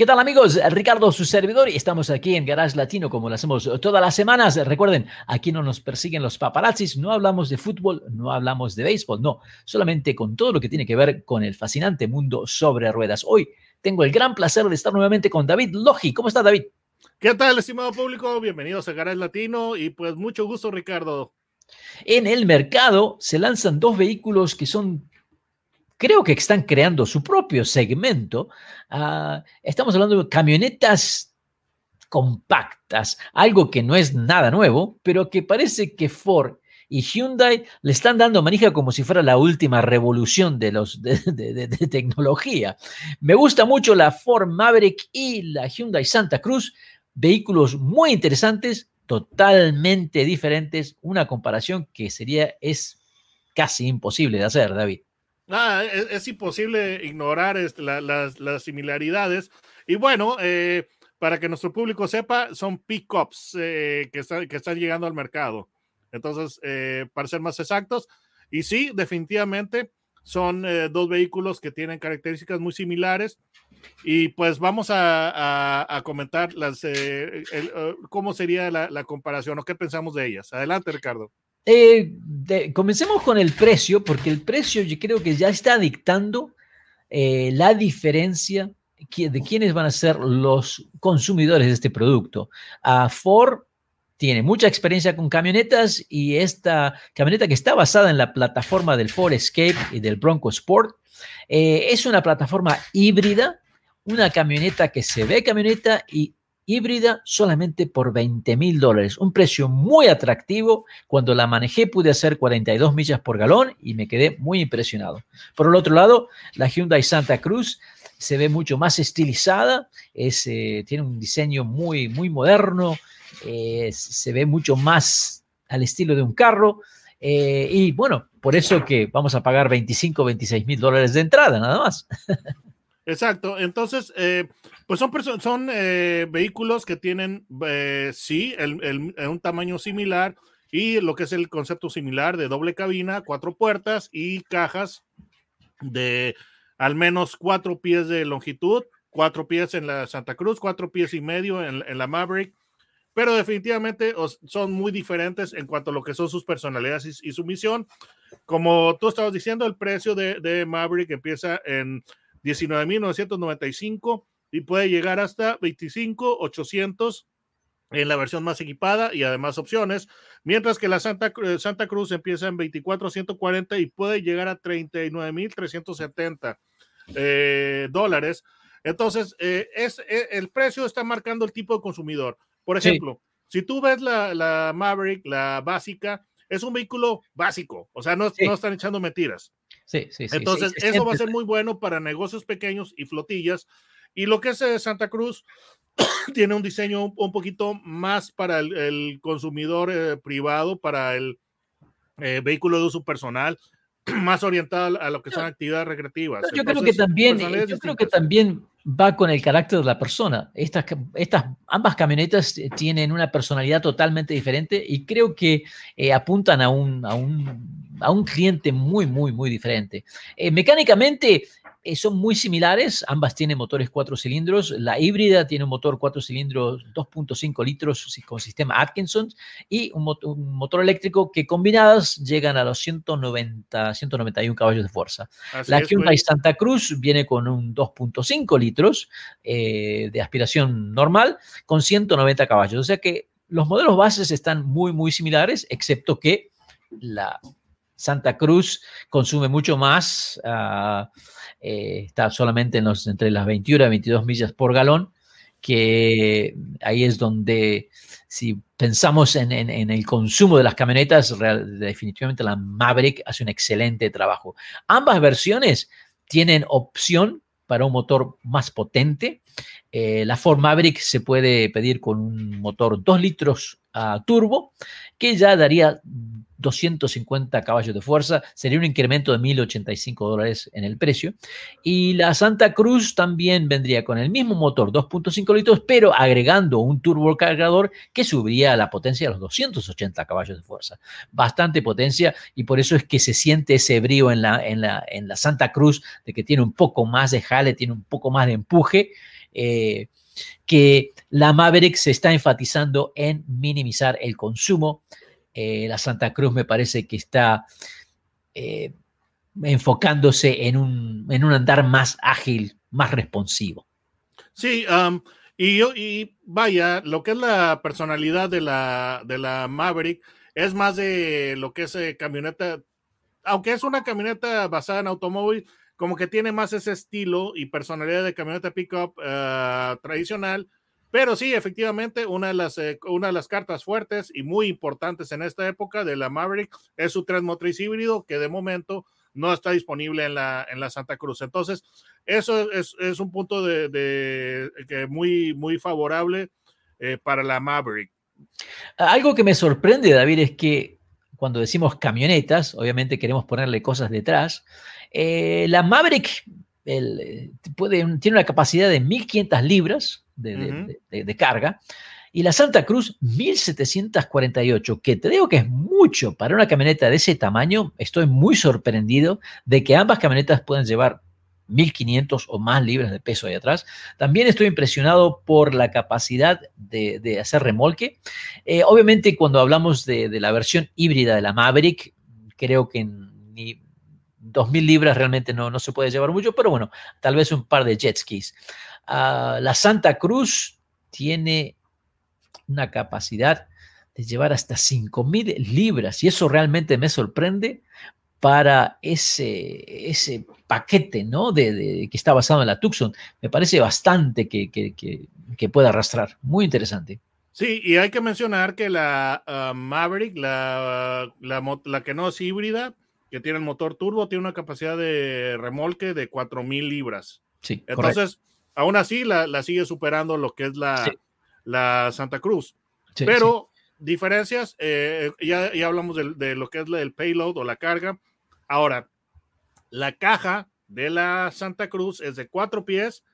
¿Qué tal amigos? Ricardo, su servidor, y estamos aquí en Garage Latino como lo hacemos todas las semanas. Recuerden, aquí no nos persiguen los paparazzis, no hablamos de fútbol, no hablamos de béisbol, no, solamente con todo lo que tiene que ver con el fascinante mundo sobre ruedas. Hoy tengo el gran placer de estar nuevamente con David Logi. ¿Cómo está David? ¿Qué tal, estimado público? Bienvenidos a Garage Latino y pues mucho gusto, Ricardo. En el mercado se lanzan dos vehículos que son creo que están creando su propio segmento. Ah, estamos hablando de camionetas compactas, algo que no es nada nuevo, pero que parece que Ford y Hyundai le están dando manija como si fuera la última revolución de, los, tecnología. Me gusta mucho la Ford Maverick y la Hyundai Santa Cruz, vehículos muy interesantes, totalmente diferentes, una comparación que sería, es casi imposible de hacer, David. Ah, es, imposible ignorar este, las, similaridades. Y bueno, eh, para que nuestro público sepa, son pickups eh, que, están, llegando al mercado. Entonces, eh, para ser más exactos, y sí, definitivamente son dos vehículos que tienen características muy similares. Y pues vamos a, comentar las, cómo sería la comparación o qué pensamos de ellas. Adelante, Ricardo. Eh, comencemos con el precio, porque el precio yo creo que ya está dictando eh, la diferencia de quiénes van a ser los consumidores de este producto. A Ford tiene mucha experiencia con camionetas y esta camioneta que está basada en la plataforma del Ford Escape y del Bronco Sport eh, es una plataforma híbrida, una camioneta que se ve camioneta y híbrida solamente por 20 mil dólares. Un precio muy atractivo. Cuando la manejé pude hacer 42 millas por galón y me quedé muy impresionado. Por el otro lado, la Hyundai Santa Cruz se ve mucho más estilizada, es, eh, tiene un diseño muy, muy moderno, eh, se ve mucho más al estilo de un carro. Eh, y bueno, por eso que vamos a pagar 25, 26 mil dólares de entrada, nada más. Exacto. Entonces, pues son, son eh, vehículos que tienen, eh, sí, el, un tamaño similar y lo que es el concepto similar de doble cabina, cuatro puertas y cajas de al menos cuatro pies de longitud, cuatro pies en la Santa Cruz, cuatro pies y medio en, la Maverick, pero definitivamente son muy diferentes en cuanto a lo que son sus personalidades y, su misión. Como tú estabas diciendo, el precio de, de Maverick empieza en 19.995 y puede llegar hasta 25,800 en la versión más equipada y además opciones, mientras que la Santa, Santa Cruz empieza en 24,140 y puede llegar a 39,370 eh, dólares. Entonces, eh, es, eh, el precio está marcando el tipo de consumidor. Por ejemplo, si tú ves la, la, Maverick, la básica, es un vehículo básico, o sea, no, no están echando mentiras. Sí, sí, sí. Entonces, eso va a ser muy bueno para negocios pequeños y flotillas y lo que es eh, Santa Cruz tiene un diseño un, poquito más para el, consumidor eh, privado, para el eh, vehículo de uso personal, más orientado a lo que son actividades recreativas. Yo creo que también, yo creo que también va con el carácter de la persona. Estas, estas ambas camionetas tienen una personalidad totalmente diferente y creo que apuntan a un, a un, a un cliente muy, muy, muy diferente. mecánicamente, eh, son muy similares, ambas tienen motores cuatro cilindros. La híbrida tiene un motor cuatro cilindros 2.5 litros con sistema Atkinson y un, motor eléctrico que combinadas llegan a los 190, 191 caballos de fuerza. la Hyundai Santa Cruz viene con un 2.5 litros eh, de aspiración normal con 190 caballos. O sea que los modelos bases están muy, muy similares, excepto que la Santa Cruz consume mucho más. Uh, está solamente en los, entre las 21 y 22 millas por galón, que ahí es donde, si pensamos en, el consumo de las camionetas, definitivamente la Maverick hace un excelente trabajo. Ambas versiones tienen opción para un motor más potente. Eh, la Ford Maverick se puede pedir con un motor 2 litros a turbo, que ya daría 250 caballos de fuerza, sería un incremento de 1.085 dólares en el precio. Y la Santa Cruz también vendría con el mismo motor, 2.5 litros, pero agregando un turbocargador que subiría la potencia a los 280 caballos de fuerza. Bastante potencia y por eso es que se siente ese brío en la, en la, en la Santa Cruz de que tiene un poco más de jale, tiene un poco más de empuje. Eh, que la Maverick se está enfatizando en minimizar el consumo eh, la Santa Cruz me parece que está eh, enfocándose en un, en un andar más ágil, más responsivo. Sí, y, yo, y vaya, lo que es la personalidad de la, de la Maverick es más de lo que es eh, camioneta, aunque es una camioneta basada en automóvil, como que tiene más ese estilo y personalidad de camioneta pickup tradicional, pero sí, efectivamente, una de, las, eh, una de las cartas fuertes y muy importantes en esta época de la Maverick es su tres motriz híbrido, que de momento no está disponible en la, en la Santa Cruz. Entonces, eso es, un punto de, de, muy, muy favorable eh, para la Maverick. Algo que me sorprende, David, es que cuando decimos camionetas, obviamente queremos ponerle cosas detrás. Eh, la Maverick el, puede, tiene una capacidad de 1500 libras, de, carga. Y la Santa Cruz, 1748, que te digo que es mucho para una camioneta de ese tamaño. Estoy muy sorprendido de que ambas camionetas puedan llevar 1500 o más libras de peso ahí atrás. También estoy impresionado por la capacidad de, hacer remolque. Eh, obviamente, cuando hablamos de, la versión híbrida de la Maverick, creo que ni 2000 libras realmente no, no se puede llevar mucho, pero bueno, tal vez un par de jet skis. Ah, la Santa Cruz tiene una capacidad de llevar hasta 5.000 libras y eso realmente me sorprende para ese, ese paquete ¿no? De, que está basado en la Tucson. Me parece bastante que, que, que, pueda arrastrar. Muy interesante. Sí, y hay que mencionar que la ah, Maverick, la, la, que no es híbrida, que tiene el motor turbo, tiene una capacidad de remolque de 4.000 libras. Sí, Entonces, aún así la, sigue superando lo que es la, la Santa Cruz. Pero diferencias, eh, ya, ya, hablamos de, lo que es el payload o la carga. Ahora, la caja de la Santa Cruz es de cuatro pies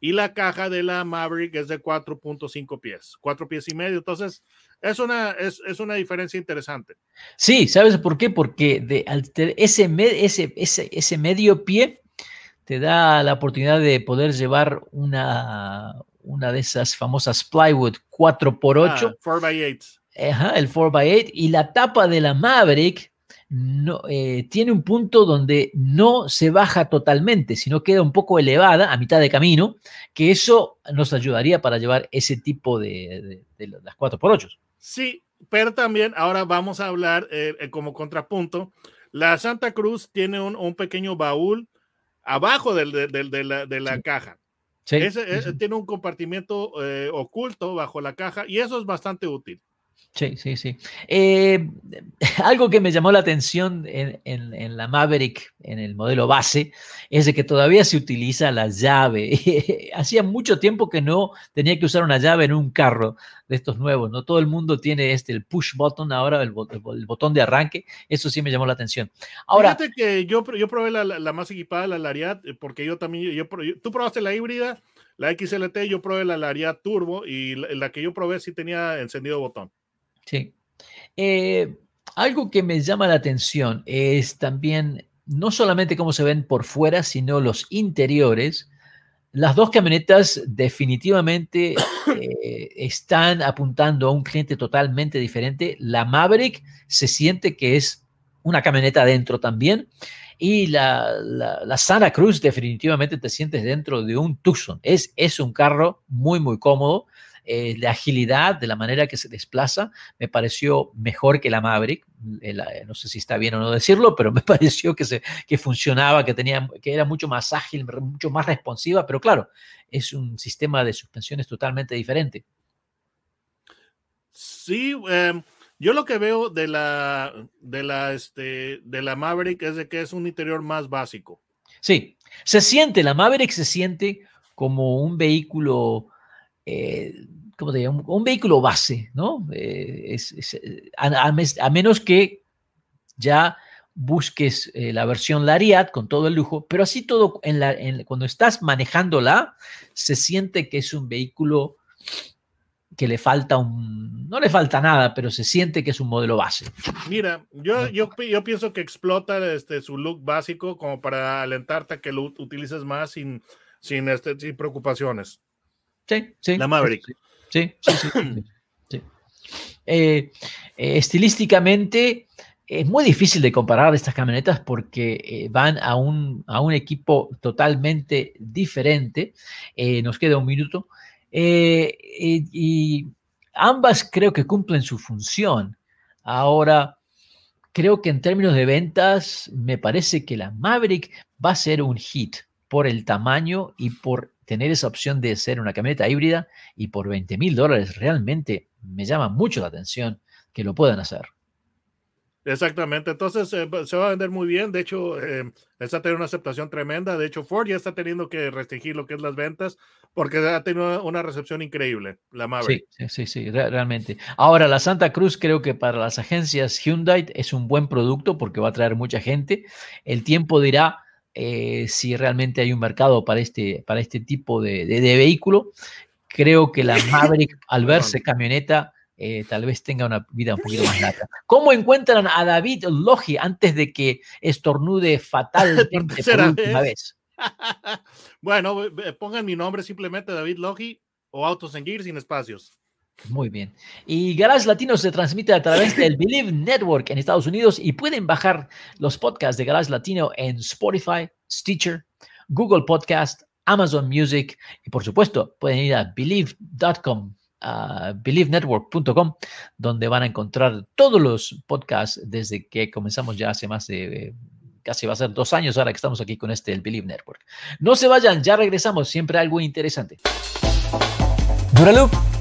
y la caja de la Maverick es de 4.5 pies, cuatro pies y medio. Entonces, es una, es, es una diferencia interesante. Sí, ¿sabes por qué? Porque de, ese, ese, ese, ese medio pie te da la oportunidad de poder llevar una, una de esas famosas plywood 4x8. 4x8. Ajá, el 4x8. Y la tapa de la Maverick no, eh, tiene un punto donde no se baja totalmente, sino queda un poco elevada a mitad de camino, que eso nos ayudaría para llevar ese tipo de, las 4x8. Sí, pero también ahora vamos a hablar eh, eh, como contrapunto. La Santa Cruz tiene un, un pequeño baúl abajo del, de, la, de la caja. Ese, tiene un compartimiento eh, oculto bajo la caja y eso es bastante útil. Sí, sí, sí. Eh, algo que me llamó la atención en, la Maverick, en el modelo base, es de que todavía se utiliza la llave. Hacía mucho tiempo que no tenía que usar una llave en un carro de estos nuevos, ¿no? Todo el mundo tiene este, el push button ahora, el, botón de arranque. Eso sí me llamó la atención. Ahora, Fíjate que yo, yo probé la, más equipada, la Lariat, eh, porque yo también, yo, tú probaste la híbrida, la XLT, yo probé la Lariat Turbo y la que yo probé sí tenía encendido botón. Sí. Eh, algo que me llama la atención es también no solamente cómo se ven por fuera, sino los interiores. Las dos camionetas definitivamente eh, están apuntando a un cliente totalmente diferente. La Maverick se siente que es una camioneta adentro también. Y la, la, Santa Cruz definitivamente te sientes dentro de un Tucson. Es, es un carro muy, muy cómodo. Eh, la agilidad de la manera que se desplaza me pareció mejor que la Maverick. Eh, eh, no sé si está bien o no decirlo, pero me pareció que, se, que funcionaba, que, tenía, que era mucho más ágil, mucho más responsiva, pero claro, es un sistema de suspensiones totalmente diferente. Sí, em, yo lo que veo de la, de la, este, de la Maverick es de que es un interior más básico. Sí, se siente, la Maverick se siente como un vehículo, eh, ¿cómo te digo? Un, vehículo base, ¿no? Eh, a, menos que ya busques eh, la versión Lariat con todo el lujo, pero así todo, en la, cuando estás manejándola, se siente que es un vehículo que le falta un, no le falta nada, pero se siente que es un modelo base. Mira, yo, yo, yo pienso que explota este, su look básico como para alentarte a que lo utilices más sin, sin, este, sin preocupaciones. Sí, sí. La Maverick. Sí, sí, sí. Eh, eh, estilísticamente es muy difícil de comparar estas camionetas porque eh, van a un, a un, equipo totalmente diferente. nos queda un minuto. y ambas creo que cumplen su función. Ahora, creo que en términos de ventas, me parece que la Maverick va a ser un hit por el tamaño y por tener esa opción de ser una camioneta híbrida y por 20 mil dólares realmente me llama mucho la atención que lo puedan hacer. Exactamente, entonces eh, se va a vender muy bien, de hecho eh, está teniendo una aceptación tremenda, de hecho Ford ya está teniendo que restringir lo que es las ventas porque ha tenido una recepción increíble, la Maverick. Sí, sí, sí, realmente. Ahora, la Santa Cruz creo que para las agencias Hyundai es un buen producto porque va a traer mucha gente, el tiempo dirá eh, si realmente hay un mercado para este, para este tipo de, vehículo. Creo que la Maverick, al verse camioneta, eh, tal vez tenga una vida un poquito más larga. ¿Cómo encuentran a David Logi antes de que estornude fatalmente por última vez? bueno, pongan mi nombre simplemente David Logi o Autos en Gear sin espacios. Muy bien. Y Garage Latino se transmite a través del Believe Network en Estados Unidos y pueden bajar los podcasts de Garage Latino en Spotify, Stitcher, Google Podcast, Amazon Music y por supuesto pueden ir a believe.com, uh, believenetwork.com, donde van a encontrar todos los podcasts desde que comenzamos ya hace más de... casi va a ser dos años ahora que estamos aquí con este el Believe Network. No se vayan, ya regresamos, siempre algo interesante. Duraloop